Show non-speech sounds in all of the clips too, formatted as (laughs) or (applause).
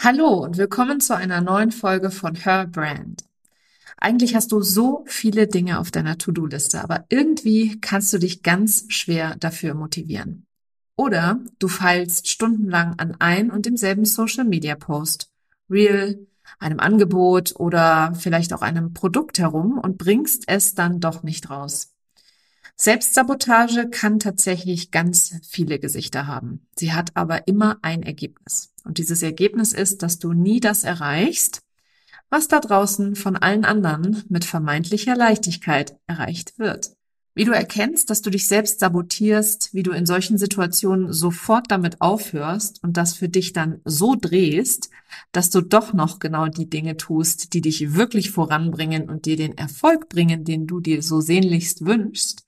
Hallo und willkommen zu einer neuen Folge von Her Brand. Eigentlich hast du so viele Dinge auf deiner To-Do-Liste, aber irgendwie kannst du dich ganz schwer dafür motivieren. Oder du feilst stundenlang an ein und demselben Social-Media-Post, Reel, einem Angebot oder vielleicht auch einem Produkt herum und bringst es dann doch nicht raus. Selbstsabotage kann tatsächlich ganz viele Gesichter haben. Sie hat aber immer ein Ergebnis. Und dieses Ergebnis ist, dass du nie das erreichst, was da draußen von allen anderen mit vermeintlicher Leichtigkeit erreicht wird. Wie du erkennst, dass du dich selbst sabotierst, wie du in solchen Situationen sofort damit aufhörst und das für dich dann so drehst, dass du doch noch genau die Dinge tust, die dich wirklich voranbringen und dir den Erfolg bringen, den du dir so sehnlichst wünschst,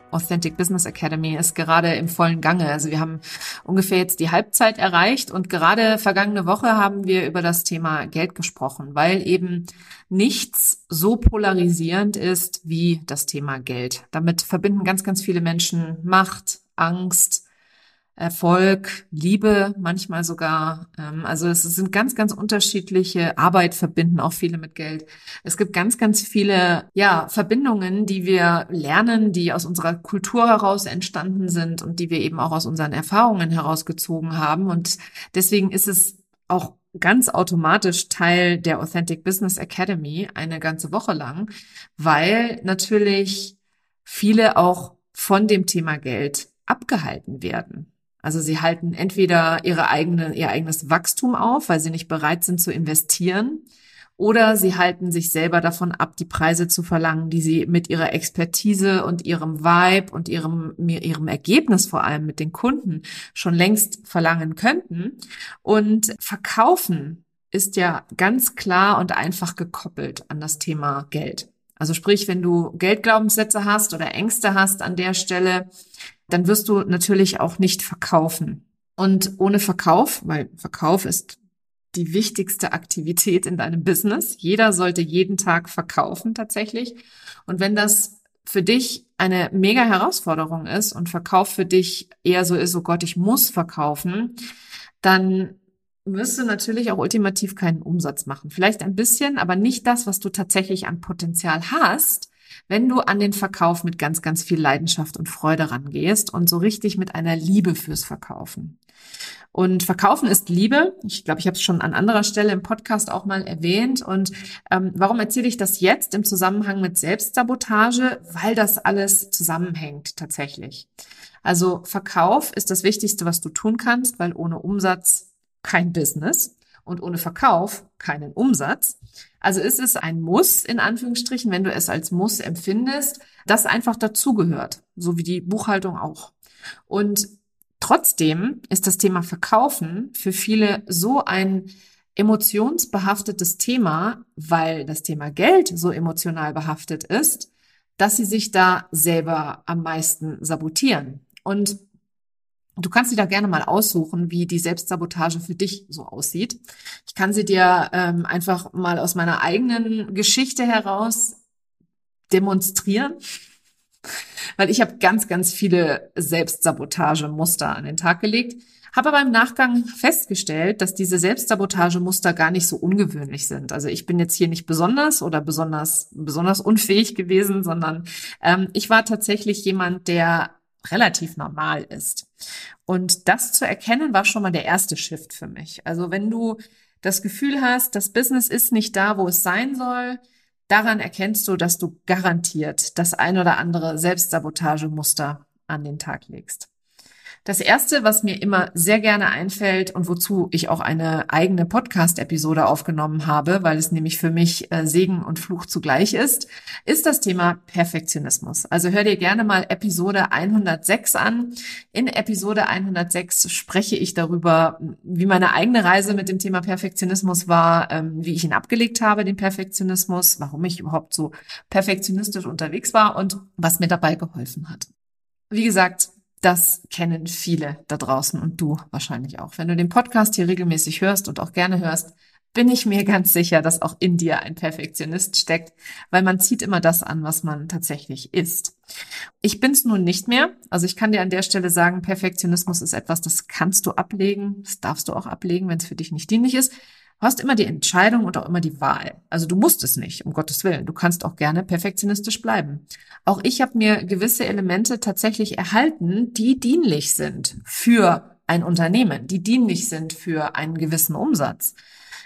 Authentic Business Academy ist gerade im vollen Gange. Also wir haben ungefähr jetzt die Halbzeit erreicht und gerade vergangene Woche haben wir über das Thema Geld gesprochen, weil eben nichts so polarisierend ist wie das Thema Geld. Damit verbinden ganz, ganz viele Menschen Macht, Angst, Erfolg, Liebe, manchmal sogar. Ähm, also es sind ganz, ganz unterschiedliche Arbeit verbinden auch viele mit Geld. Es gibt ganz, ganz viele ja Verbindungen, die wir lernen, die aus unserer Kultur heraus entstanden sind und die wir eben auch aus unseren Erfahrungen herausgezogen haben. Und deswegen ist es auch ganz automatisch Teil der Authentic Business Academy eine ganze Woche lang, weil natürlich viele auch von dem Thema Geld abgehalten werden. Also sie halten entweder ihre eigene, ihr eigenes Wachstum auf, weil sie nicht bereit sind zu investieren, oder sie halten sich selber davon ab, die Preise zu verlangen, die sie mit ihrer Expertise und ihrem Vibe und ihrem, ihrem Ergebnis vor allem mit den Kunden schon längst verlangen könnten. Und verkaufen ist ja ganz klar und einfach gekoppelt an das Thema Geld. Also sprich, wenn du Geldglaubenssätze hast oder Ängste hast an der Stelle, dann wirst du natürlich auch nicht verkaufen. Und ohne Verkauf, weil Verkauf ist die wichtigste Aktivität in deinem Business. Jeder sollte jeden Tag verkaufen tatsächlich. Und wenn das für dich eine mega Herausforderung ist und Verkauf für dich eher so ist, oh Gott, ich muss verkaufen, dann wirst du natürlich auch ultimativ keinen Umsatz machen. Vielleicht ein bisschen, aber nicht das, was du tatsächlich an Potenzial hast, wenn du an den Verkauf mit ganz, ganz viel Leidenschaft und Freude rangehst und so richtig mit einer Liebe fürs Verkaufen. Und Verkaufen ist Liebe. Ich glaube, ich habe es schon an anderer Stelle im Podcast auch mal erwähnt. Und ähm, warum erzähle ich das jetzt im Zusammenhang mit Selbstsabotage? Weil das alles zusammenhängt tatsächlich. Also Verkauf ist das Wichtigste, was du tun kannst, weil ohne Umsatz kein Business und ohne Verkauf keinen Umsatz. Also ist es ein Muss, in Anführungsstrichen, wenn du es als Muss empfindest, das einfach dazugehört, so wie die Buchhaltung auch. Und trotzdem ist das Thema Verkaufen für viele so ein emotionsbehaftetes Thema, weil das Thema Geld so emotional behaftet ist, dass sie sich da selber am meisten sabotieren. Und Du kannst dir da gerne mal aussuchen, wie die Selbstsabotage für dich so aussieht. Ich kann sie dir ähm, einfach mal aus meiner eigenen Geschichte heraus demonstrieren, (laughs) weil ich habe ganz, ganz viele Selbstsabotagemuster an den Tag gelegt, habe aber im Nachgang festgestellt, dass diese Selbstsabotagemuster gar nicht so ungewöhnlich sind. Also ich bin jetzt hier nicht besonders oder besonders besonders unfähig gewesen, sondern ähm, ich war tatsächlich jemand, der relativ normal ist. Und das zu erkennen war schon mal der erste Shift für mich. Also wenn du das Gefühl hast, das Business ist nicht da, wo es sein soll, daran erkennst du, dass du garantiert das ein oder andere Selbstsabotagemuster an den Tag legst. Das erste, was mir immer sehr gerne einfällt und wozu ich auch eine eigene Podcast-Episode aufgenommen habe, weil es nämlich für mich äh, Segen und Fluch zugleich ist, ist das Thema Perfektionismus. Also hör dir gerne mal Episode 106 an. In Episode 106 spreche ich darüber, wie meine eigene Reise mit dem Thema Perfektionismus war, ähm, wie ich ihn abgelegt habe, den Perfektionismus, warum ich überhaupt so perfektionistisch unterwegs war und was mir dabei geholfen hat. Wie gesagt, das kennen viele da draußen und du wahrscheinlich auch. Wenn du den Podcast hier regelmäßig hörst und auch gerne hörst, bin ich mir ganz sicher, dass auch in dir ein Perfektionist steckt, weil man zieht immer das an, was man tatsächlich ist. Ich bin's nun nicht mehr. Also ich kann dir an der Stelle sagen, Perfektionismus ist etwas, das kannst du ablegen, das darfst du auch ablegen, wenn es für dich nicht dienlich ist. Du hast immer die Entscheidung und auch immer die Wahl. Also du musst es nicht, um Gottes Willen. Du kannst auch gerne perfektionistisch bleiben. Auch ich habe mir gewisse Elemente tatsächlich erhalten, die dienlich sind für ein Unternehmen, die dienlich sind für einen gewissen Umsatz.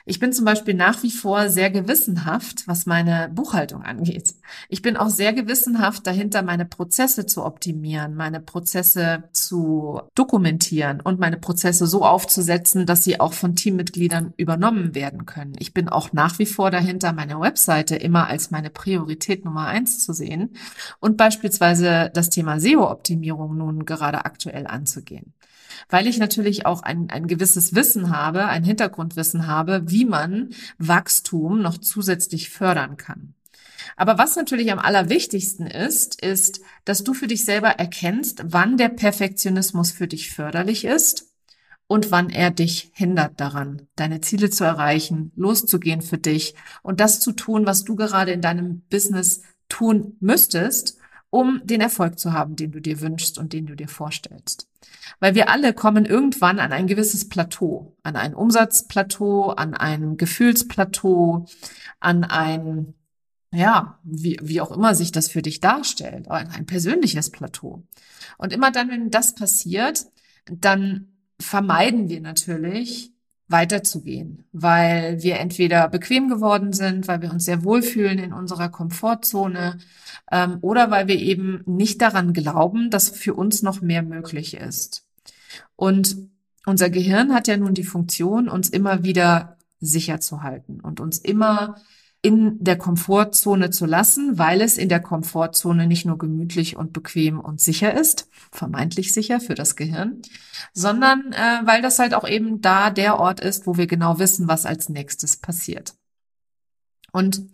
Ich bin zum Beispiel nach wie vor sehr gewissenhaft, was meine Buchhaltung angeht. Ich bin auch sehr gewissenhaft dahinter, meine Prozesse zu optimieren, meine Prozesse zu dokumentieren und meine Prozesse so aufzusetzen, dass sie auch von Teammitgliedern übernommen werden können. Ich bin auch nach wie vor dahinter, meine Webseite immer als meine Priorität Nummer eins zu sehen und beispielsweise das Thema SEO-Optimierung nun gerade aktuell anzugehen weil ich natürlich auch ein, ein gewisses Wissen habe, ein Hintergrundwissen habe, wie man Wachstum noch zusätzlich fördern kann. Aber was natürlich am allerwichtigsten ist, ist, dass du für dich selber erkennst, wann der Perfektionismus für dich förderlich ist und wann er dich hindert daran, deine Ziele zu erreichen, loszugehen für dich und das zu tun, was du gerade in deinem Business tun müsstest, um den Erfolg zu haben, den du dir wünschst und den du dir vorstellst. Weil wir alle kommen irgendwann an ein gewisses Plateau, an ein Umsatzplateau, an ein Gefühlsplateau, an ein, ja, wie, wie auch immer sich das für dich darstellt, an ein persönliches Plateau. Und immer dann, wenn das passiert, dann vermeiden wir natürlich, weiterzugehen, weil wir entweder bequem geworden sind, weil wir uns sehr wohlfühlen in unserer Komfortzone ähm, oder weil wir eben nicht daran glauben, dass für uns noch mehr möglich ist. Und unser Gehirn hat ja nun die Funktion, uns immer wieder sicher zu halten und uns immer in der Komfortzone zu lassen, weil es in der Komfortzone nicht nur gemütlich und bequem und sicher ist, vermeintlich sicher für das Gehirn, sondern äh, weil das halt auch eben da der Ort ist, wo wir genau wissen, was als nächstes passiert. Und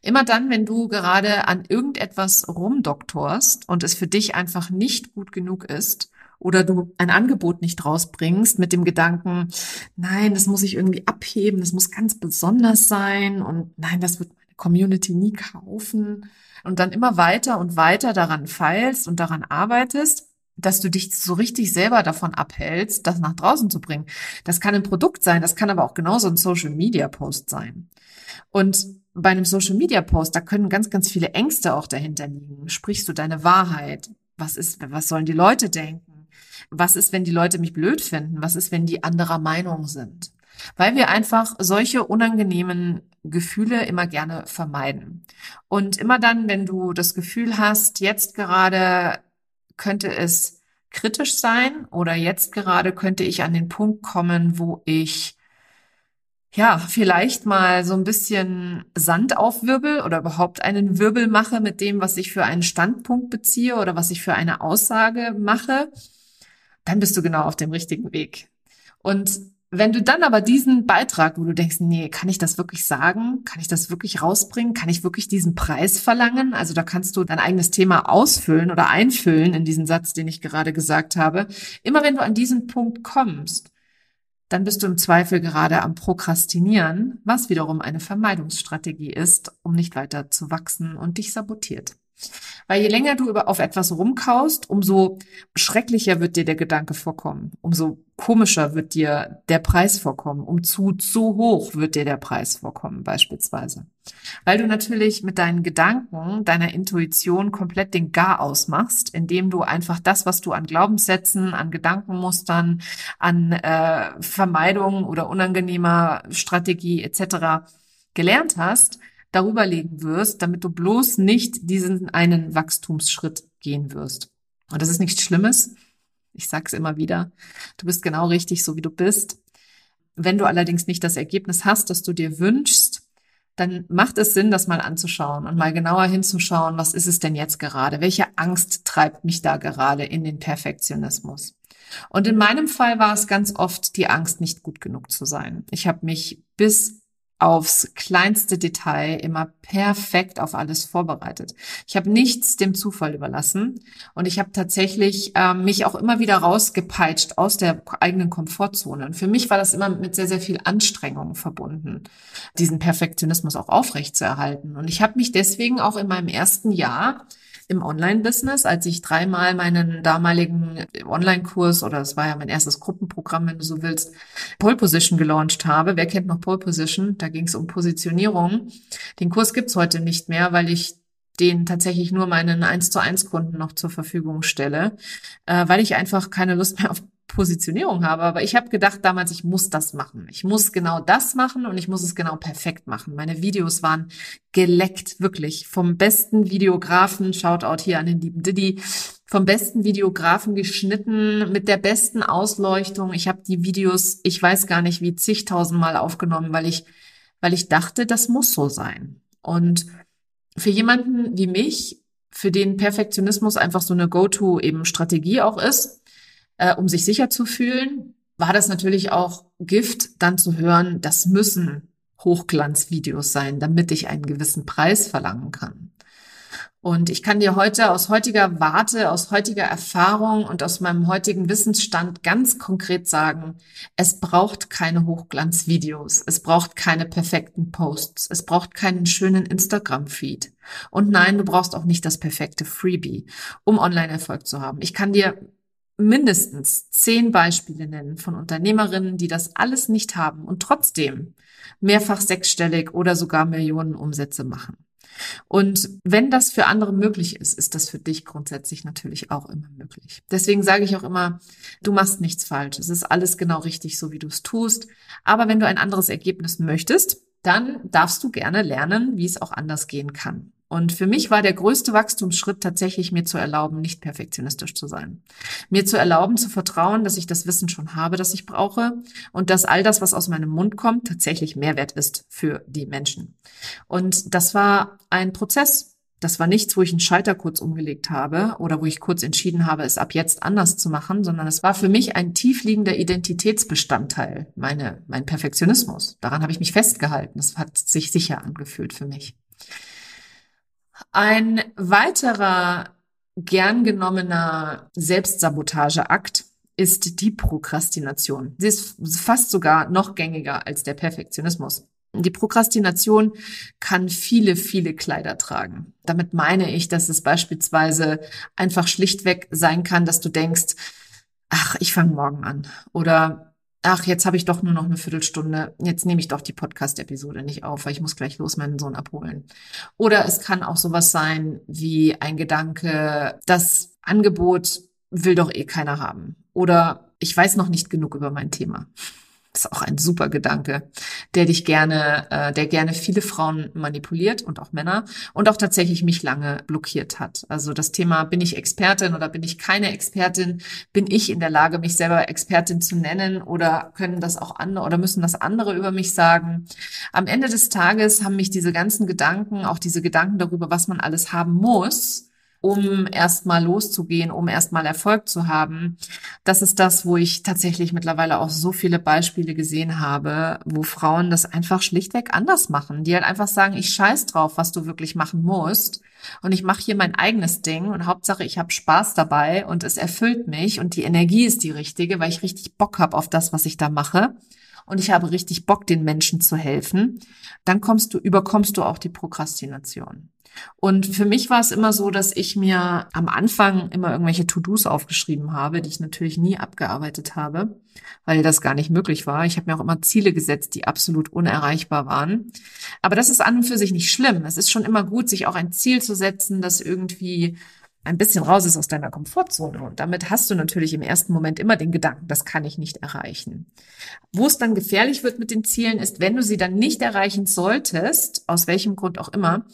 immer dann, wenn du gerade an irgendetwas rumdoktorst und es für dich einfach nicht gut genug ist, oder du ein Angebot nicht rausbringst mit dem Gedanken, nein, das muss ich irgendwie abheben, das muss ganz besonders sein und nein, das wird meine Community nie kaufen und dann immer weiter und weiter daran feilst und daran arbeitest, dass du dich so richtig selber davon abhältst, das nach draußen zu bringen. Das kann ein Produkt sein, das kann aber auch genauso ein Social Media Post sein. Und bei einem Social Media Post, da können ganz, ganz viele Ängste auch dahinter liegen. Sprichst du deine Wahrheit? Was ist, was sollen die Leute denken? Was ist, wenn die Leute mich blöd finden? Was ist, wenn die anderer Meinung sind? Weil wir einfach solche unangenehmen Gefühle immer gerne vermeiden. Und immer dann, wenn du das Gefühl hast, jetzt gerade könnte es kritisch sein oder jetzt gerade könnte ich an den Punkt kommen, wo ich ja, vielleicht mal so ein bisschen Sand aufwirbel oder überhaupt einen Wirbel mache mit dem, was ich für einen Standpunkt beziehe oder was ich für eine Aussage mache, dann bist du genau auf dem richtigen Weg. Und wenn du dann aber diesen Beitrag, wo du denkst, nee, kann ich das wirklich sagen? Kann ich das wirklich rausbringen? Kann ich wirklich diesen Preis verlangen? Also da kannst du dein eigenes Thema ausfüllen oder einfüllen in diesen Satz, den ich gerade gesagt habe. Immer wenn du an diesen Punkt kommst, dann bist du im Zweifel gerade am Prokrastinieren, was wiederum eine Vermeidungsstrategie ist, um nicht weiter zu wachsen und dich sabotiert. Weil je länger du über, auf etwas rumkaust, umso schrecklicher wird dir der Gedanke vorkommen, umso komischer wird dir der Preis vorkommen, um zu, zu hoch wird dir der Preis vorkommen beispielsweise. Weil du natürlich mit deinen Gedanken, deiner Intuition komplett den Gar ausmachst, indem du einfach das, was du an Glaubenssätzen, an Gedankenmustern, an äh, Vermeidung oder unangenehmer Strategie etc. gelernt hast, darüber legen wirst, damit du bloß nicht diesen einen Wachstumsschritt gehen wirst. Und das ist nichts Schlimmes. Ich sag's immer wieder. Du bist genau richtig, so wie du bist. Wenn du allerdings nicht das Ergebnis hast, das du dir wünschst, dann macht es Sinn, das mal anzuschauen und mal genauer hinzuschauen, was ist es denn jetzt gerade? Welche Angst treibt mich da gerade in den Perfektionismus? Und in meinem Fall war es ganz oft die Angst, nicht gut genug zu sein. Ich habe mich bis aufs kleinste Detail immer perfekt auf alles vorbereitet. Ich habe nichts dem Zufall überlassen und ich habe tatsächlich äh, mich auch immer wieder rausgepeitscht aus der eigenen Komfortzone. Und für mich war das immer mit sehr, sehr viel Anstrengung verbunden, diesen Perfektionismus auch aufrechtzuerhalten. Und ich habe mich deswegen auch in meinem ersten Jahr im Online-Business, als ich dreimal meinen damaligen Online-Kurs oder es war ja mein erstes Gruppenprogramm, wenn du so willst, Pole Position gelauncht habe. Wer kennt noch Pole Position? Da ging es um Positionierung. Den Kurs gibt's heute nicht mehr, weil ich den tatsächlich nur meinen 1 zu 1 Kunden noch zur Verfügung stelle, äh, weil ich einfach keine Lust mehr auf Positionierung habe. Aber ich habe gedacht damals, ich muss das machen. Ich muss genau das machen und ich muss es genau perfekt machen. Meine Videos waren geleckt, wirklich. Vom besten Videografen, Shoutout hier an den lieben Diddy, vom besten Videografen geschnitten, mit der besten Ausleuchtung. Ich habe die Videos, ich weiß gar nicht wie zigtausendmal aufgenommen, weil ich, weil ich dachte, das muss so sein. Und für jemanden wie mich, für den Perfektionismus einfach so eine Go-to eben Strategie auch ist, äh, um sich sicher zu fühlen, war das natürlich auch Gift, dann zu hören, das müssen Hochglanzvideos sein, damit ich einen gewissen Preis verlangen kann. Und ich kann dir heute aus heutiger Warte, aus heutiger Erfahrung und aus meinem heutigen Wissensstand ganz konkret sagen, es braucht keine Hochglanzvideos, es braucht keine perfekten Posts, es braucht keinen schönen Instagram-Feed. Und nein, du brauchst auch nicht das perfekte Freebie, um Online-Erfolg zu haben. Ich kann dir mindestens zehn Beispiele nennen von Unternehmerinnen, die das alles nicht haben und trotzdem mehrfach sechsstellig oder sogar Millionen Umsätze machen. Und wenn das für andere möglich ist, ist das für dich grundsätzlich natürlich auch immer möglich. Deswegen sage ich auch immer, du machst nichts falsch. Es ist alles genau richtig, so wie du es tust. Aber wenn du ein anderes Ergebnis möchtest, dann darfst du gerne lernen, wie es auch anders gehen kann. Und für mich war der größte Wachstumsschritt tatsächlich, mir zu erlauben, nicht perfektionistisch zu sein. Mir zu erlauben, zu vertrauen, dass ich das Wissen schon habe, das ich brauche und dass all das, was aus meinem Mund kommt, tatsächlich Mehrwert ist für die Menschen. Und das war ein Prozess. Das war nichts, wo ich einen Schalter kurz umgelegt habe oder wo ich kurz entschieden habe, es ab jetzt anders zu machen, sondern es war für mich ein tiefliegender Identitätsbestandteil, meine, mein Perfektionismus. Daran habe ich mich festgehalten. Das hat sich sicher angefühlt für mich. Ein weiterer gern genommener Selbstsabotageakt ist die Prokrastination. Sie ist fast sogar noch gängiger als der Perfektionismus. Die Prokrastination kann viele, viele Kleider tragen. Damit meine ich, dass es beispielsweise einfach schlichtweg sein kann, dass du denkst, ach, ich fange morgen an. Oder ach, jetzt habe ich doch nur noch eine Viertelstunde, jetzt nehme ich doch die Podcast-Episode nicht auf, weil ich muss gleich los meinen Sohn abholen. Oder es kann auch sowas sein wie ein Gedanke, das Angebot will doch eh keiner haben. Oder ich weiß noch nicht genug über mein Thema. Ist auch ein super Gedanke, der dich gerne, äh, der gerne viele Frauen manipuliert und auch Männer und auch tatsächlich mich lange blockiert hat. Also das Thema, bin ich Expertin oder bin ich keine Expertin? Bin ich in der Lage, mich selber Expertin zu nennen oder können das auch andere oder müssen das andere über mich sagen? Am Ende des Tages haben mich diese ganzen Gedanken, auch diese Gedanken darüber, was man alles haben muss, um erstmal loszugehen, um erstmal Erfolg zu haben. Das ist das, wo ich tatsächlich mittlerweile auch so viele Beispiele gesehen habe, wo Frauen das einfach schlichtweg anders machen, die halt einfach sagen, ich scheiß drauf, was du wirklich machen musst und ich mache hier mein eigenes Ding und Hauptsache, ich habe Spaß dabei und es erfüllt mich und die Energie ist die richtige, weil ich richtig Bock habe auf das, was ich da mache und ich habe richtig Bock, den Menschen zu helfen, dann kommst du, überkommst du auch die Prokrastination. Und für mich war es immer so, dass ich mir am Anfang immer irgendwelche To-Dos aufgeschrieben habe, die ich natürlich nie abgearbeitet habe, weil das gar nicht möglich war. Ich habe mir auch immer Ziele gesetzt, die absolut unerreichbar waren. Aber das ist an und für sich nicht schlimm. Es ist schon immer gut, sich auch ein Ziel zu setzen, das irgendwie ein bisschen raus ist aus deiner Komfortzone. Und damit hast du natürlich im ersten Moment immer den Gedanken, das kann ich nicht erreichen. Wo es dann gefährlich wird mit den Zielen, ist, wenn du sie dann nicht erreichen solltest, aus welchem Grund auch immer,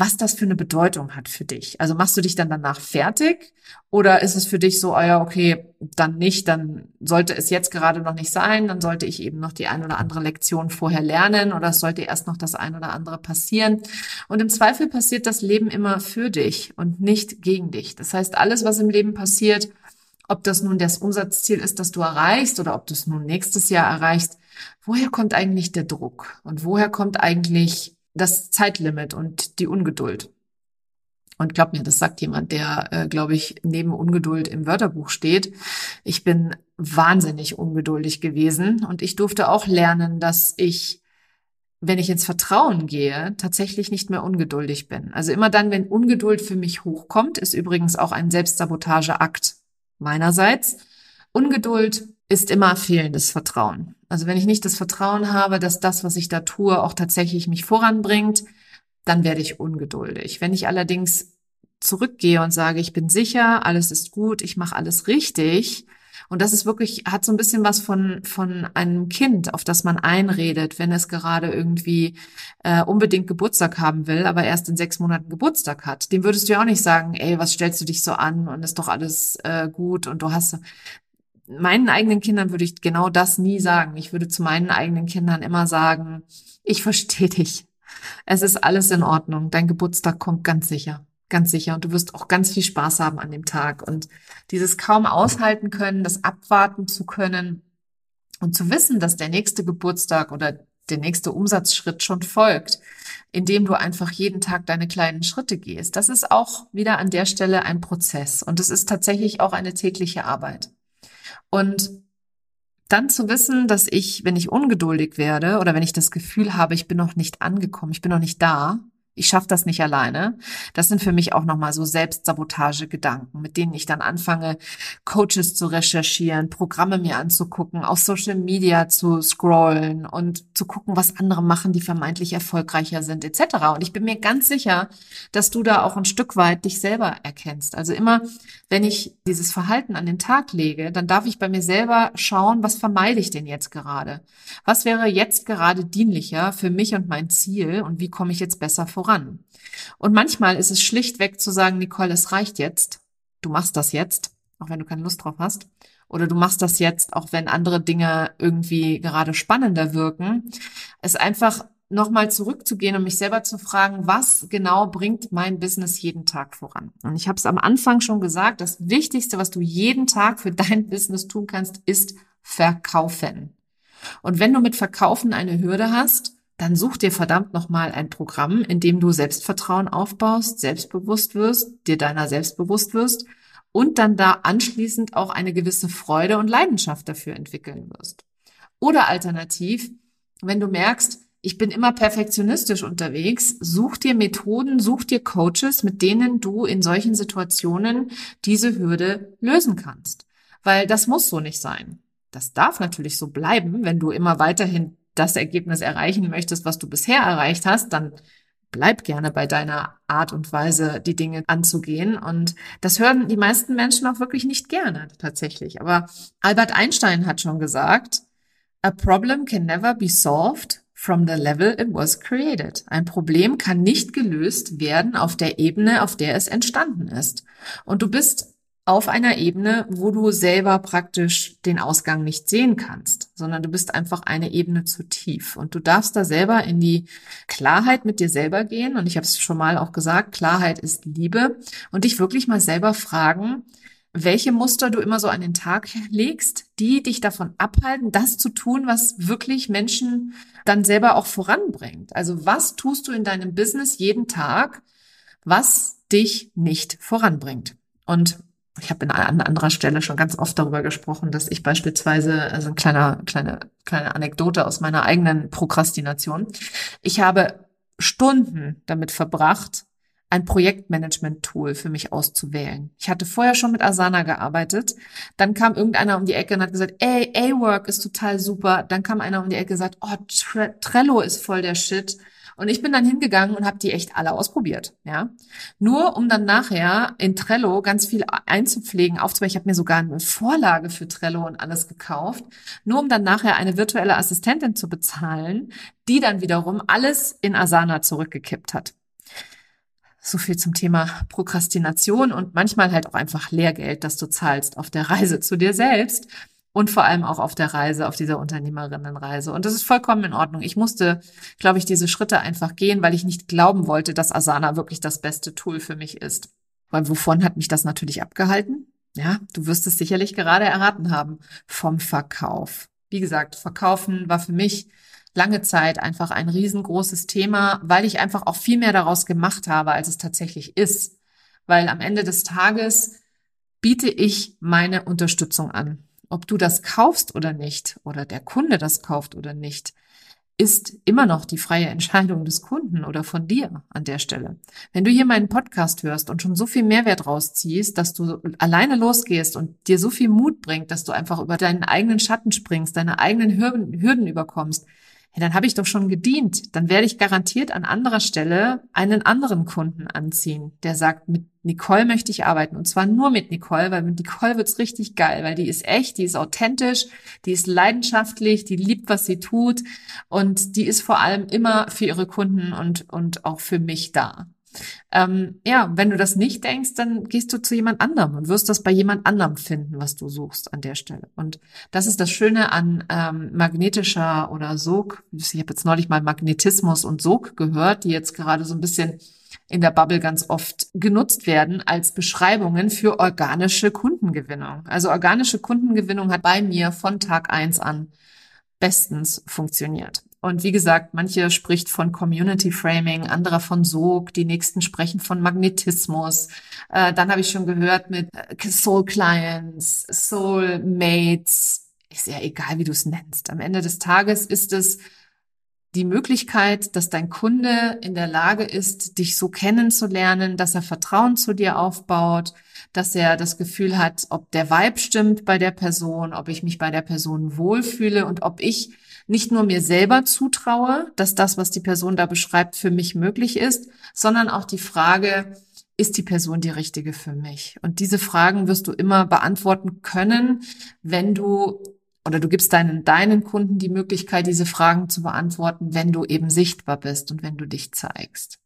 was das für eine Bedeutung hat für dich. Also machst du dich dann danach fertig oder ist es für dich so, oh ja, okay, dann nicht, dann sollte es jetzt gerade noch nicht sein, dann sollte ich eben noch die ein oder andere Lektion vorher lernen oder es sollte erst noch das ein oder andere passieren. Und im Zweifel passiert das Leben immer für dich und nicht gegen dich. Das heißt, alles, was im Leben passiert, ob das nun das Umsatzziel ist, das du erreichst oder ob du es nun nächstes Jahr erreichst, woher kommt eigentlich der Druck und woher kommt eigentlich das Zeitlimit und die Ungeduld. Und glaub mir, das sagt jemand, der, äh, glaube ich, neben Ungeduld im Wörterbuch steht. Ich bin wahnsinnig ungeduldig gewesen und ich durfte auch lernen, dass ich, wenn ich ins Vertrauen gehe, tatsächlich nicht mehr ungeduldig bin. Also immer dann, wenn Ungeduld für mich hochkommt, ist übrigens auch ein Selbstsabotageakt meinerseits. Ungeduld ist immer fehlendes Vertrauen. Also wenn ich nicht das Vertrauen habe, dass das, was ich da tue, auch tatsächlich mich voranbringt, dann werde ich ungeduldig. Wenn ich allerdings zurückgehe und sage, ich bin sicher, alles ist gut, ich mache alles richtig, und das ist wirklich, hat so ein bisschen was von, von einem Kind, auf das man einredet, wenn es gerade irgendwie äh, unbedingt Geburtstag haben will, aber erst in sechs Monaten Geburtstag hat. Dem würdest du ja auch nicht sagen, ey, was stellst du dich so an und ist doch alles äh, gut und du hast meinen eigenen Kindern würde ich genau das nie sagen. Ich würde zu meinen eigenen Kindern immer sagen, ich verstehe dich. Es ist alles in Ordnung. Dein Geburtstag kommt ganz sicher. Ganz sicher. Und du wirst auch ganz viel Spaß haben an dem Tag. Und dieses kaum aushalten können, das abwarten zu können und zu wissen, dass der nächste Geburtstag oder der nächste Umsatzschritt schon folgt, indem du einfach jeden Tag deine kleinen Schritte gehst. Das ist auch wieder an der Stelle ein Prozess und es ist tatsächlich auch eine tägliche Arbeit. Und dann zu wissen, dass ich, wenn ich ungeduldig werde oder wenn ich das Gefühl habe, ich bin noch nicht angekommen, ich bin noch nicht da, ich schaffe das nicht alleine. Das sind für mich auch nochmal so Selbstsabotage-Gedanken, mit denen ich dann anfange, Coaches zu recherchieren, Programme mir anzugucken, auf Social Media zu scrollen und zu gucken, was andere machen, die vermeintlich erfolgreicher sind, etc. Und ich bin mir ganz sicher, dass du da auch ein Stück weit dich selber erkennst. Also immer, wenn ich dieses Verhalten an den Tag lege, dann darf ich bei mir selber schauen, was vermeide ich denn jetzt gerade? Was wäre jetzt gerade dienlicher für mich und mein Ziel und wie komme ich jetzt besser voran? Voran. Und manchmal ist es schlichtweg zu sagen, Nicole, es reicht jetzt. Du machst das jetzt, auch wenn du keine Lust drauf hast. Oder du machst das jetzt, auch wenn andere Dinge irgendwie gerade spannender wirken. Es einfach nochmal zurückzugehen und mich selber zu fragen, was genau bringt mein Business jeden Tag voran? Und ich habe es am Anfang schon gesagt, das Wichtigste, was du jeden Tag für dein Business tun kannst, ist verkaufen. Und wenn du mit Verkaufen eine Hürde hast, dann such dir verdammt nochmal ein Programm, in dem du Selbstvertrauen aufbaust, selbstbewusst wirst, dir deiner selbst bewusst wirst und dann da anschließend auch eine gewisse Freude und Leidenschaft dafür entwickeln wirst. Oder alternativ, wenn du merkst, ich bin immer perfektionistisch unterwegs, such dir Methoden, such dir Coaches, mit denen du in solchen Situationen diese Hürde lösen kannst. Weil das muss so nicht sein. Das darf natürlich so bleiben, wenn du immer weiterhin das Ergebnis erreichen möchtest, was du bisher erreicht hast, dann bleib gerne bei deiner Art und Weise, die Dinge anzugehen. Und das hören die meisten Menschen auch wirklich nicht gerne, tatsächlich. Aber Albert Einstein hat schon gesagt, a problem can never be solved from the level it was created. Ein Problem kann nicht gelöst werden auf der Ebene, auf der es entstanden ist. Und du bist auf einer Ebene, wo du selber praktisch den Ausgang nicht sehen kannst, sondern du bist einfach eine Ebene zu tief. Und du darfst da selber in die Klarheit mit dir selber gehen. Und ich habe es schon mal auch gesagt, Klarheit ist Liebe. Und dich wirklich mal selber fragen, welche Muster du immer so an den Tag legst, die dich davon abhalten, das zu tun, was wirklich Menschen dann selber auch voranbringt. Also was tust du in deinem Business jeden Tag, was dich nicht voranbringt? Und ich habe an anderer Stelle schon ganz oft darüber gesprochen, dass ich beispielsweise, also ein kleiner, kleine, kleine Anekdote aus meiner eigenen Prokrastination. Ich habe Stunden damit verbracht, ein Projektmanagement-Tool für mich auszuwählen. Ich hatte vorher schon mit Asana gearbeitet. Dann kam irgendeiner um die Ecke und hat gesagt, ey, A-Work ist total super. Dann kam einer um die Ecke und gesagt, oh, Trello ist voll der Shit. Und ich bin dann hingegangen und habe die echt alle ausprobiert, ja. Nur um dann nachher in Trello ganz viel einzupflegen, aufzubauen. Ich habe mir sogar eine Vorlage für Trello und alles gekauft, nur um dann nachher eine virtuelle Assistentin zu bezahlen, die dann wiederum alles in Asana zurückgekippt hat. So viel zum Thema Prokrastination und manchmal halt auch einfach Lehrgeld, das du zahlst auf der Reise zu dir selbst und vor allem auch auf der Reise, auf dieser Unternehmerinnenreise. Und das ist vollkommen in Ordnung. Ich musste, glaube ich, diese Schritte einfach gehen, weil ich nicht glauben wollte, dass Asana wirklich das beste Tool für mich ist. Weil wovon hat mich das natürlich abgehalten? Ja, du wirst es sicherlich gerade erraten haben. Vom Verkauf. Wie gesagt, Verkaufen war für mich lange Zeit einfach ein riesengroßes Thema, weil ich einfach auch viel mehr daraus gemacht habe, als es tatsächlich ist. Weil am Ende des Tages biete ich meine Unterstützung an ob du das kaufst oder nicht oder der Kunde das kauft oder nicht, ist immer noch die freie Entscheidung des Kunden oder von dir an der Stelle. Wenn du hier meinen Podcast hörst und schon so viel Mehrwert rausziehst, dass du alleine losgehst und dir so viel Mut bringt, dass du einfach über deinen eigenen Schatten springst, deine eigenen Hürden, Hürden überkommst, ja, dann habe ich doch schon gedient. Dann werde ich garantiert an anderer Stelle einen anderen Kunden anziehen, der sagt, mit Nicole möchte ich arbeiten. Und zwar nur mit Nicole, weil mit Nicole wird's richtig geil, weil die ist echt, die ist authentisch, die ist leidenschaftlich, die liebt, was sie tut und die ist vor allem immer für ihre Kunden und, und auch für mich da. Ähm, ja, wenn du das nicht denkst, dann gehst du zu jemand anderem und wirst das bei jemand anderem finden, was du suchst an der Stelle. Und das ist das Schöne an ähm, magnetischer oder Sog. Ich habe jetzt neulich mal Magnetismus und Sog gehört, die jetzt gerade so ein bisschen in der Bubble ganz oft genutzt werden als Beschreibungen für organische Kundengewinnung. Also organische Kundengewinnung hat bei mir von Tag eins an bestens funktioniert. Und wie gesagt, manche spricht von Community Framing, andere von Sog, die nächsten sprechen von Magnetismus. Äh, dann habe ich schon gehört mit äh, Soul Clients, Soul Mates. Ist ja egal, wie du es nennst. Am Ende des Tages ist es die Möglichkeit, dass dein Kunde in der Lage ist, dich so kennenzulernen, dass er Vertrauen zu dir aufbaut, dass er das Gefühl hat, ob der Vibe stimmt bei der Person, ob ich mich bei der Person wohlfühle und ob ich nicht nur mir selber zutraue, dass das, was die Person da beschreibt, für mich möglich ist, sondern auch die Frage, ist die Person die richtige für mich? Und diese Fragen wirst du immer beantworten können, wenn du oder du gibst deinen, deinen Kunden die Möglichkeit, diese Fragen zu beantworten, wenn du eben sichtbar bist und wenn du dich zeigst.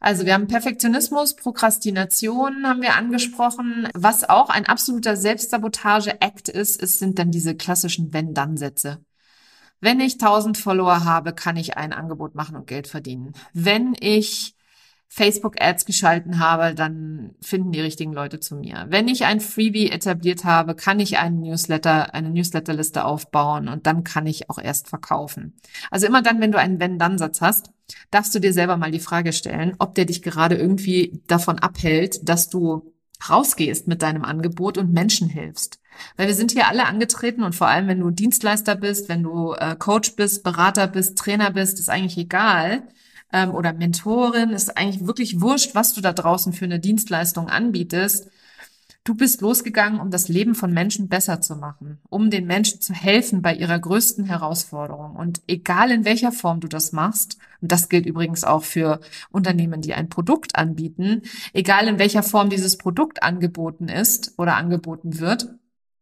Also wir haben Perfektionismus, Prokrastination haben wir angesprochen. Was auch ein absoluter Selbstsabotage-Act ist, ist, sind dann diese klassischen Wenn-Dann-Sätze. Wenn ich 1000 Follower habe, kann ich ein Angebot machen und Geld verdienen. Wenn ich Facebook-Ads geschalten habe, dann finden die richtigen Leute zu mir. Wenn ich ein Freebie etabliert habe, kann ich einen Newsletter, eine Newsletterliste aufbauen und dann kann ich auch erst verkaufen. Also immer dann, wenn du einen Wenn-Dann-Satz hast, darfst du dir selber mal die Frage stellen, ob der dich gerade irgendwie davon abhält, dass du rausgehst mit deinem Angebot und Menschen hilfst. Weil wir sind hier alle angetreten und vor allem, wenn du Dienstleister bist, wenn du äh, Coach bist, Berater bist, Trainer bist, ist eigentlich egal, ähm, oder Mentorin, ist eigentlich wirklich wurscht, was du da draußen für eine Dienstleistung anbietest. Du bist losgegangen, um das Leben von Menschen besser zu machen, um den Menschen zu helfen bei ihrer größten Herausforderung. Und egal in welcher Form du das machst, und das gilt übrigens auch für Unternehmen, die ein Produkt anbieten, egal in welcher Form dieses Produkt angeboten ist oder angeboten wird,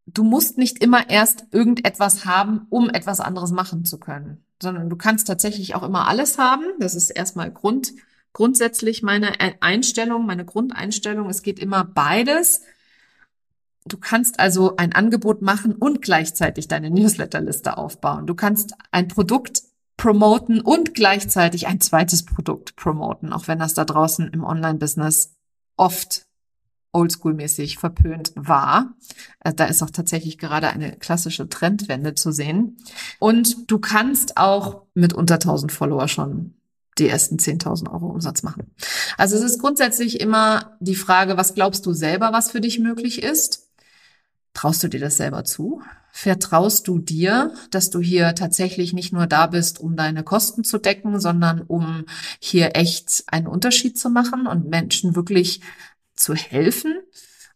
du musst nicht immer erst irgendetwas haben, um etwas anderes machen zu können sondern du kannst tatsächlich auch immer alles haben. Das ist erstmal Grund, grundsätzlich meine Einstellung, meine Grundeinstellung. Es geht immer beides. Du kannst also ein Angebot machen und gleichzeitig deine Newsletterliste aufbauen. Du kannst ein Produkt promoten und gleichzeitig ein zweites Produkt promoten, auch wenn das da draußen im Online-Business oft oldschool-mäßig verpönt war. Äh, da ist auch tatsächlich gerade eine klassische Trendwende zu sehen. Und du kannst auch mit unter 1000 Follower schon die ersten 10.000 Euro Umsatz machen. Also es ist grundsätzlich immer die Frage, was glaubst du selber, was für dich möglich ist? Traust du dir das selber zu? Vertraust du dir, dass du hier tatsächlich nicht nur da bist, um deine Kosten zu decken, sondern um hier echt einen Unterschied zu machen und Menschen wirklich zu helfen.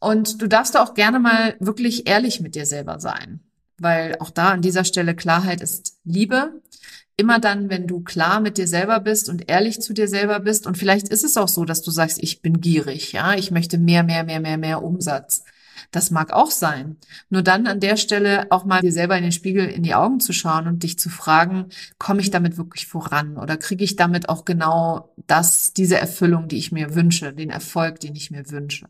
Und du darfst auch gerne mal wirklich ehrlich mit dir selber sein, weil auch da an dieser Stelle Klarheit ist Liebe. Immer dann, wenn du klar mit dir selber bist und ehrlich zu dir selber bist, und vielleicht ist es auch so, dass du sagst, ich bin gierig, ja, ich möchte mehr, mehr, mehr, mehr, mehr Umsatz. Das mag auch sein. Nur dann an der Stelle auch mal dir selber in den Spiegel in die Augen zu schauen und dich zu fragen, komme ich damit wirklich voran oder kriege ich damit auch genau das, diese Erfüllung, die ich mir wünsche, den Erfolg, den ich mir wünsche.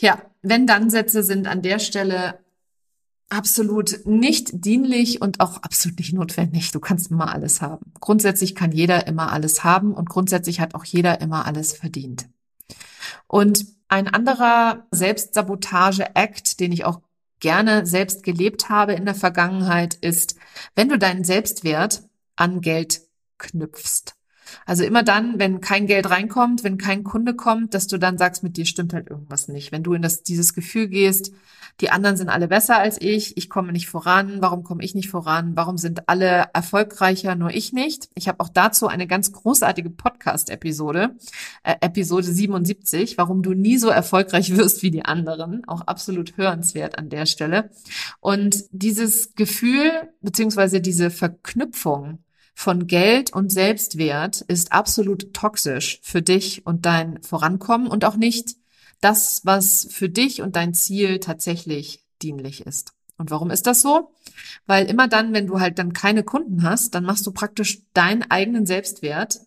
Ja, wenn dann Sätze sind an der Stelle absolut nicht dienlich und auch absolut nicht notwendig. Du kannst immer alles haben. Grundsätzlich kann jeder immer alles haben und grundsätzlich hat auch jeder immer alles verdient. Und ein anderer Selbstsabotage-Act, den ich auch gerne selbst gelebt habe in der Vergangenheit, ist, wenn du deinen Selbstwert an Geld knüpfst. Also immer dann, wenn kein Geld reinkommt, wenn kein Kunde kommt, dass du dann sagst, mit dir stimmt halt irgendwas nicht. Wenn du in das, dieses Gefühl gehst, die anderen sind alle besser als ich, ich komme nicht voran, warum komme ich nicht voran, warum sind alle erfolgreicher, nur ich nicht. Ich habe auch dazu eine ganz großartige Podcast-Episode, äh, Episode 77, warum du nie so erfolgreich wirst wie die anderen, auch absolut hörenswert an der Stelle. Und dieses Gefühl beziehungsweise diese Verknüpfung von Geld und Selbstwert ist absolut toxisch für dich und dein Vorankommen und auch nicht das, was für dich und dein Ziel tatsächlich dienlich ist. Und warum ist das so? Weil immer dann, wenn du halt dann keine Kunden hast, dann machst du praktisch deinen eigenen Selbstwert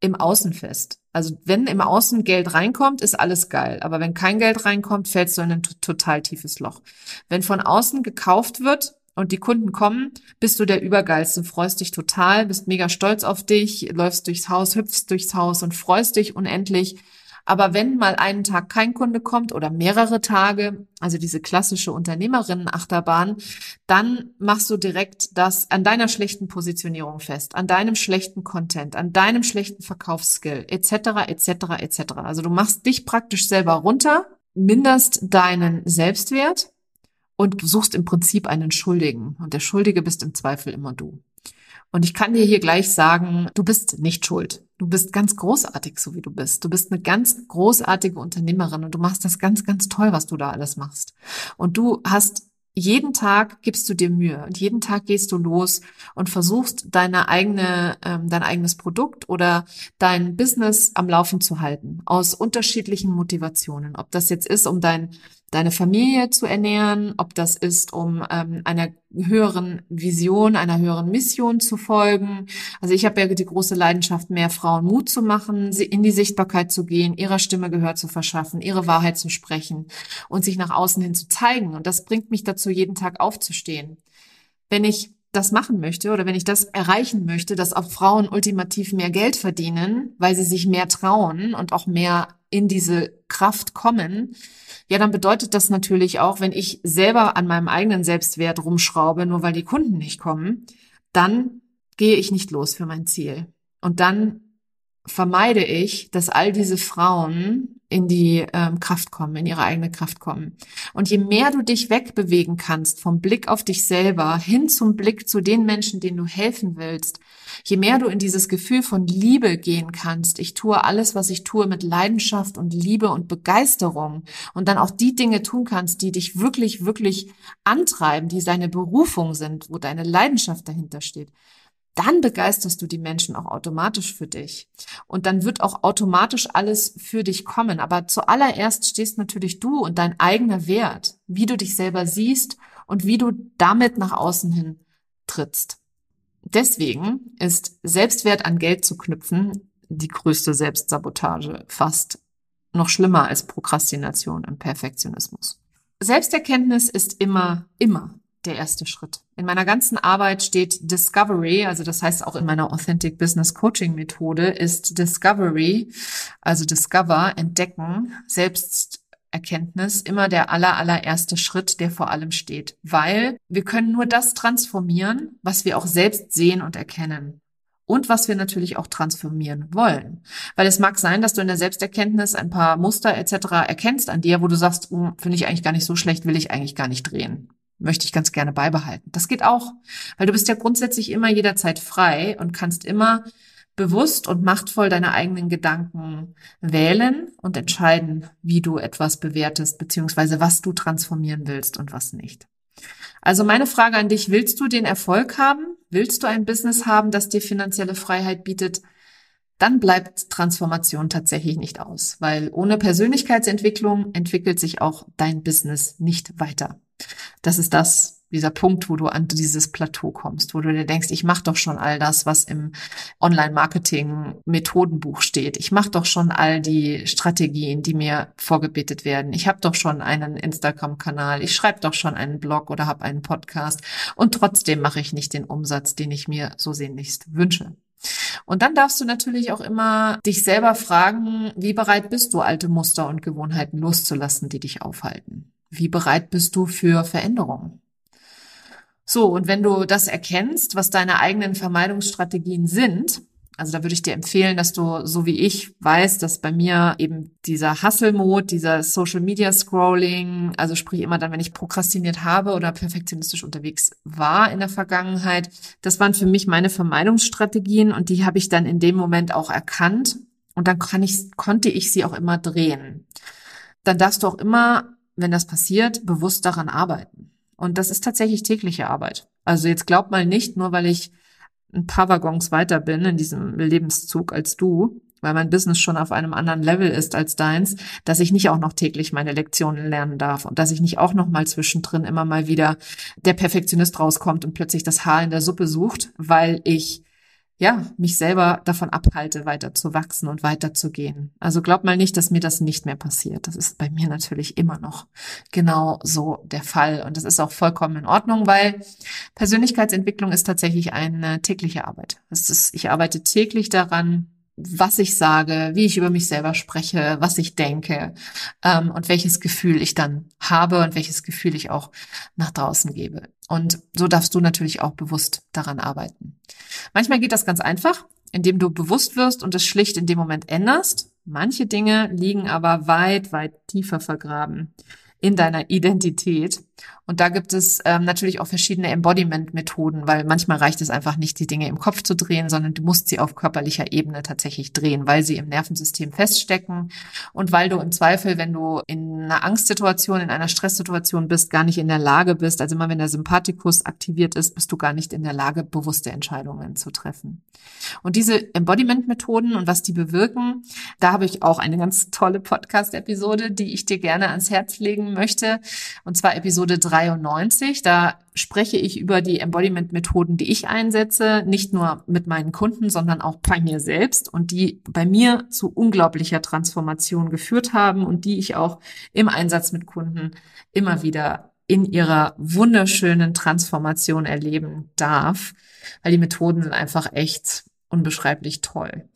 im Außen fest. Also wenn im Außen Geld reinkommt, ist alles geil. Aber wenn kein Geld reinkommt, fällst du in ein total tiefes Loch. Wenn von außen gekauft wird, und die Kunden kommen, bist du der Übergeilste, freust dich total, bist mega stolz auf dich, läufst durchs Haus, hüpfst durchs Haus und freust dich unendlich. Aber wenn mal einen Tag kein Kunde kommt oder mehrere Tage, also diese klassische Unternehmerinnen-Achterbahn, dann machst du direkt das an deiner schlechten Positionierung fest, an deinem schlechten Content, an deinem schlechten Verkaufsskill, etc., etc., etc. Also du machst dich praktisch selber runter, minderst deinen Selbstwert und suchst im Prinzip einen Schuldigen. Und der Schuldige bist im Zweifel immer du. Und ich kann dir hier gleich sagen, du bist nicht schuld. Du bist ganz großartig, so wie du bist. Du bist eine ganz großartige Unternehmerin und du machst das ganz, ganz toll, was du da alles machst. Und du hast jeden Tag gibst du dir Mühe und jeden Tag gehst du los und versuchst deine eigene, ähm, dein eigenes Produkt oder dein Business am Laufen zu halten aus unterschiedlichen Motivationen. Ob das jetzt ist, um dein deine Familie zu ernähren, ob das ist, um ähm, einer höheren Vision, einer höheren Mission zu folgen. Also ich habe ja die große Leidenschaft, mehr Frauen Mut zu machen, sie in die Sichtbarkeit zu gehen, ihrer Stimme Gehör zu verschaffen, ihre Wahrheit zu sprechen und sich nach außen hin zu zeigen. Und das bringt mich dazu, jeden Tag aufzustehen. Wenn ich das machen möchte oder wenn ich das erreichen möchte, dass auch Frauen ultimativ mehr Geld verdienen, weil sie sich mehr trauen und auch mehr in diese Kraft kommen, ja, dann bedeutet das natürlich auch, wenn ich selber an meinem eigenen Selbstwert rumschraube, nur weil die Kunden nicht kommen, dann gehe ich nicht los für mein Ziel. Und dann vermeide ich, dass all diese Frauen in die ähm, Kraft kommen, in ihre eigene Kraft kommen. Und je mehr du dich wegbewegen kannst vom Blick auf dich selber hin zum Blick zu den Menschen, denen du helfen willst, je mehr du in dieses Gefühl von Liebe gehen kannst, ich tue alles, was ich tue, mit Leidenschaft und Liebe und Begeisterung und dann auch die Dinge tun kannst, die dich wirklich, wirklich antreiben, die deine Berufung sind, wo deine Leidenschaft dahinter steht, dann begeisterst du die Menschen auch automatisch für dich. Und dann wird auch automatisch alles für dich kommen. Aber zuallererst stehst natürlich du und dein eigener Wert, wie du dich selber siehst und wie du damit nach außen hin trittst. Deswegen ist Selbstwert an Geld zu knüpfen die größte Selbstsabotage, fast noch schlimmer als Prokrastination und Perfektionismus. Selbsterkenntnis ist immer, immer der erste Schritt. In meiner ganzen Arbeit steht Discovery, also das heißt auch in meiner Authentic Business Coaching Methode ist Discovery, also Discover, entdecken, Selbsterkenntnis immer der aller, allererste Schritt, der vor allem steht. Weil wir können nur das transformieren, was wir auch selbst sehen und erkennen und was wir natürlich auch transformieren wollen. Weil es mag sein, dass du in der Selbsterkenntnis ein paar Muster etc. erkennst an dir, wo du sagst, oh, finde ich eigentlich gar nicht so schlecht, will ich eigentlich gar nicht drehen möchte ich ganz gerne beibehalten. Das geht auch, weil du bist ja grundsätzlich immer jederzeit frei und kannst immer bewusst und machtvoll deine eigenen Gedanken wählen und entscheiden, wie du etwas bewertest, beziehungsweise was du transformieren willst und was nicht. Also meine Frage an dich, willst du den Erfolg haben? Willst du ein Business haben, das dir finanzielle Freiheit bietet? Dann bleibt Transformation tatsächlich nicht aus, weil ohne Persönlichkeitsentwicklung entwickelt sich auch dein Business nicht weiter. Das ist das, dieser Punkt, wo du an dieses Plateau kommst, wo du dir denkst, ich mache doch schon all das, was im Online-Marketing-Methodenbuch steht. Ich mache doch schon all die Strategien, die mir vorgebetet werden. Ich habe doch schon einen Instagram-Kanal, ich schreibe doch schon einen Blog oder habe einen Podcast und trotzdem mache ich nicht den Umsatz, den ich mir so sehnlichst wünsche. Und dann darfst du natürlich auch immer dich selber fragen, wie bereit bist du, alte Muster und Gewohnheiten loszulassen, die dich aufhalten? Wie bereit bist du für Veränderungen? So, und wenn du das erkennst, was deine eigenen Vermeidungsstrategien sind, also da würde ich dir empfehlen, dass du, so wie ich, weißt, dass bei mir eben dieser Hustle-Mode, dieser Social-Media-Scrolling, also sprich immer dann, wenn ich prokrastiniert habe oder perfektionistisch unterwegs war in der Vergangenheit, das waren für mich meine Vermeidungsstrategien und die habe ich dann in dem Moment auch erkannt und dann kann ich, konnte ich sie auch immer drehen. Dann darfst du auch immer wenn das passiert, bewusst daran arbeiten. Und das ist tatsächlich tägliche Arbeit. Also jetzt glaub mal nicht, nur weil ich ein paar Waggons weiter bin in diesem Lebenszug als du, weil mein Business schon auf einem anderen Level ist als deins, dass ich nicht auch noch täglich meine Lektionen lernen darf und dass ich nicht auch noch mal zwischendrin immer mal wieder der Perfektionist rauskommt und plötzlich das Haar in der Suppe sucht, weil ich ja, mich selber davon abhalte, weiter zu wachsen und weiterzugehen. Also glaub mal nicht, dass mir das nicht mehr passiert. Das ist bei mir natürlich immer noch genau so der Fall. Und das ist auch vollkommen in Ordnung, weil Persönlichkeitsentwicklung ist tatsächlich eine tägliche Arbeit. Das ist, ich arbeite täglich daran, was ich sage, wie ich über mich selber spreche, was ich denke ähm, und welches Gefühl ich dann habe und welches Gefühl ich auch nach draußen gebe. Und so darfst du natürlich auch bewusst daran arbeiten. Manchmal geht das ganz einfach, indem du bewusst wirst und es schlicht in dem Moment änderst. Manche Dinge liegen aber weit, weit tiefer vergraben in deiner Identität. Und da gibt es ähm, natürlich auch verschiedene Embodiment-Methoden, weil manchmal reicht es einfach nicht, die Dinge im Kopf zu drehen, sondern du musst sie auf körperlicher Ebene tatsächlich drehen, weil sie im Nervensystem feststecken und weil du im Zweifel, wenn du in einer Angstsituation, in einer Stresssituation bist, gar nicht in der Lage bist, also immer wenn der Sympathikus aktiviert ist, bist du gar nicht in der Lage, bewusste Entscheidungen zu treffen. Und diese Embodiment-Methoden und was die bewirken, da habe ich auch eine ganz tolle Podcast-Episode, die ich dir gerne ans Herz legen möchte. Und zwar Episode 93. Da spreche ich über die Embodiment-Methoden, die ich einsetze, nicht nur mit meinen Kunden, sondern auch bei mir selbst und die bei mir zu unglaublicher Transformation geführt haben und die ich auch im Einsatz mit Kunden immer wieder in ihrer wunderschönen Transformation erleben darf, weil die Methoden sind einfach echt unbeschreiblich toll.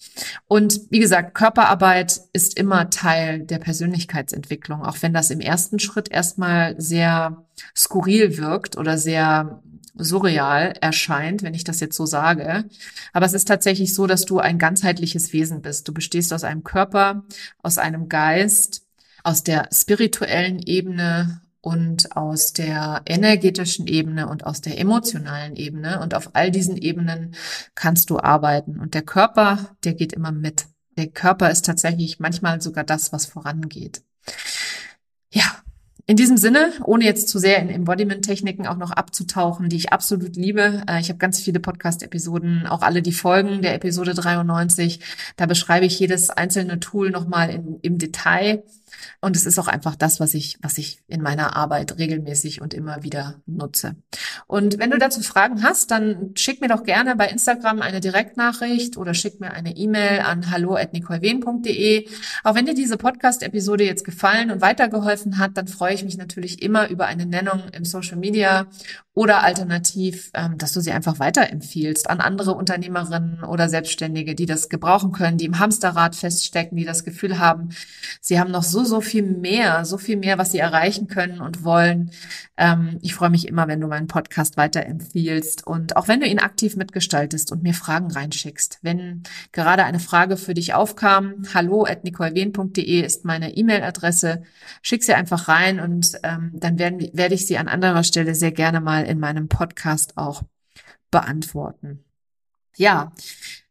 Und wie gesagt, Körperarbeit ist immer Teil der Persönlichkeitsentwicklung, auch wenn das im ersten Schritt erstmal sehr skurril wirkt oder sehr surreal erscheint, wenn ich das jetzt so sage. Aber es ist tatsächlich so, dass du ein ganzheitliches Wesen bist. Du bestehst aus einem Körper, aus einem Geist, aus der spirituellen Ebene und aus der energetischen Ebene und aus der emotionalen Ebene. Und auf all diesen Ebenen kannst du arbeiten. Und der Körper, der geht immer mit. Der Körper ist tatsächlich manchmal sogar das, was vorangeht. Ja, in diesem Sinne, ohne jetzt zu sehr in Embodiment-Techniken auch noch abzutauchen, die ich absolut liebe. Äh, ich habe ganz viele Podcast-Episoden, auch alle die Folgen der Episode 93. Da beschreibe ich jedes einzelne Tool nochmal im Detail. Und es ist auch einfach das, was ich, was ich in meiner Arbeit regelmäßig und immer wieder nutze. Und wenn du dazu Fragen hast, dann schick mir doch gerne bei Instagram eine Direktnachricht oder schick mir eine E-Mail an hallo@nicolewen.de. Auch wenn dir diese Podcast-Episode jetzt gefallen und weitergeholfen hat, dann freue ich mich natürlich immer über eine Nennung im Social Media oder alternativ, ähm, dass du sie einfach weiterempfiehlst an andere Unternehmerinnen oder Selbstständige, die das gebrauchen können, die im Hamsterrad feststecken, die das Gefühl haben, sie haben noch so, so viel mehr, so viel mehr, was sie erreichen können und wollen. Ähm, ich freue mich immer, wenn du meinen Podcast weiterempfiehlst und auch wenn du ihn aktiv mitgestaltest und mir Fragen reinschickst. Wenn gerade eine Frage für dich aufkam, hallo at nicolewen.de ist meine E-Mail-Adresse. Schick sie einfach rein und ähm, dann werden, werde ich sie an anderer Stelle sehr gerne mal in meinem Podcast auch beantworten. Ja,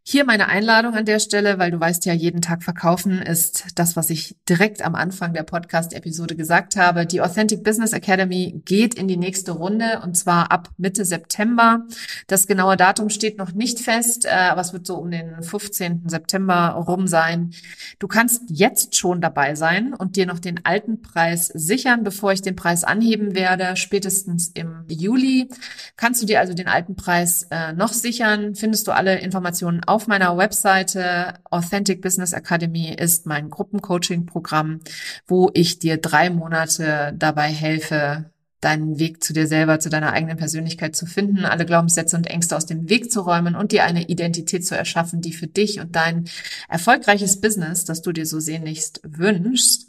hier meine Einladung an der Stelle, weil du weißt ja, jeden Tag verkaufen ist das, was ich direkt am Anfang der Podcast-Episode gesagt habe. Die Authentic Business Academy geht in die nächste Runde und zwar ab Mitte September. Das genaue Datum steht noch nicht fest, äh, aber es wird so um den 15. September rum sein. Du kannst jetzt schon dabei sein und dir noch den alten Preis sichern, bevor ich den Preis anheben werde. Spätestens im Juli kannst du dir also den alten Preis äh, noch sichern. Findest du alle Informationen auf auf meiner Webseite Authentic Business Academy ist mein Gruppencoaching-Programm, wo ich dir drei Monate dabei helfe, deinen Weg zu dir selber, zu deiner eigenen Persönlichkeit zu finden, alle Glaubenssätze und Ängste aus dem Weg zu räumen und dir eine Identität zu erschaffen, die für dich und dein erfolgreiches Business, das du dir so sehnlichst wünschst,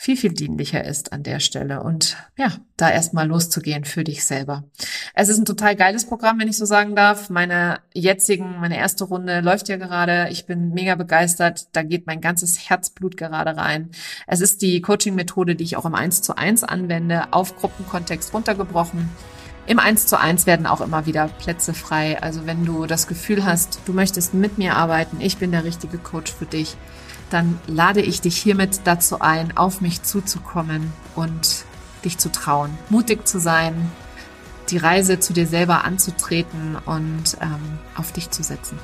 viel, viel dienlicher ist an der Stelle und ja, da erstmal loszugehen für dich selber. Es ist ein total geiles Programm, wenn ich so sagen darf. Meine jetzigen, meine erste Runde läuft ja gerade. Ich bin mega begeistert. Da geht mein ganzes Herzblut gerade rein. Es ist die Coaching-Methode, die ich auch im 1 zu 1 anwende, auf Gruppenkontext runtergebrochen. Im 1 zu 1 werden auch immer wieder Plätze frei. Also wenn du das Gefühl hast, du möchtest mit mir arbeiten, ich bin der richtige Coach für dich, dann lade ich dich hiermit dazu ein, auf mich zuzukommen und dich zu trauen, mutig zu sein, die Reise zu dir selber anzutreten und ähm, auf dich zu setzen.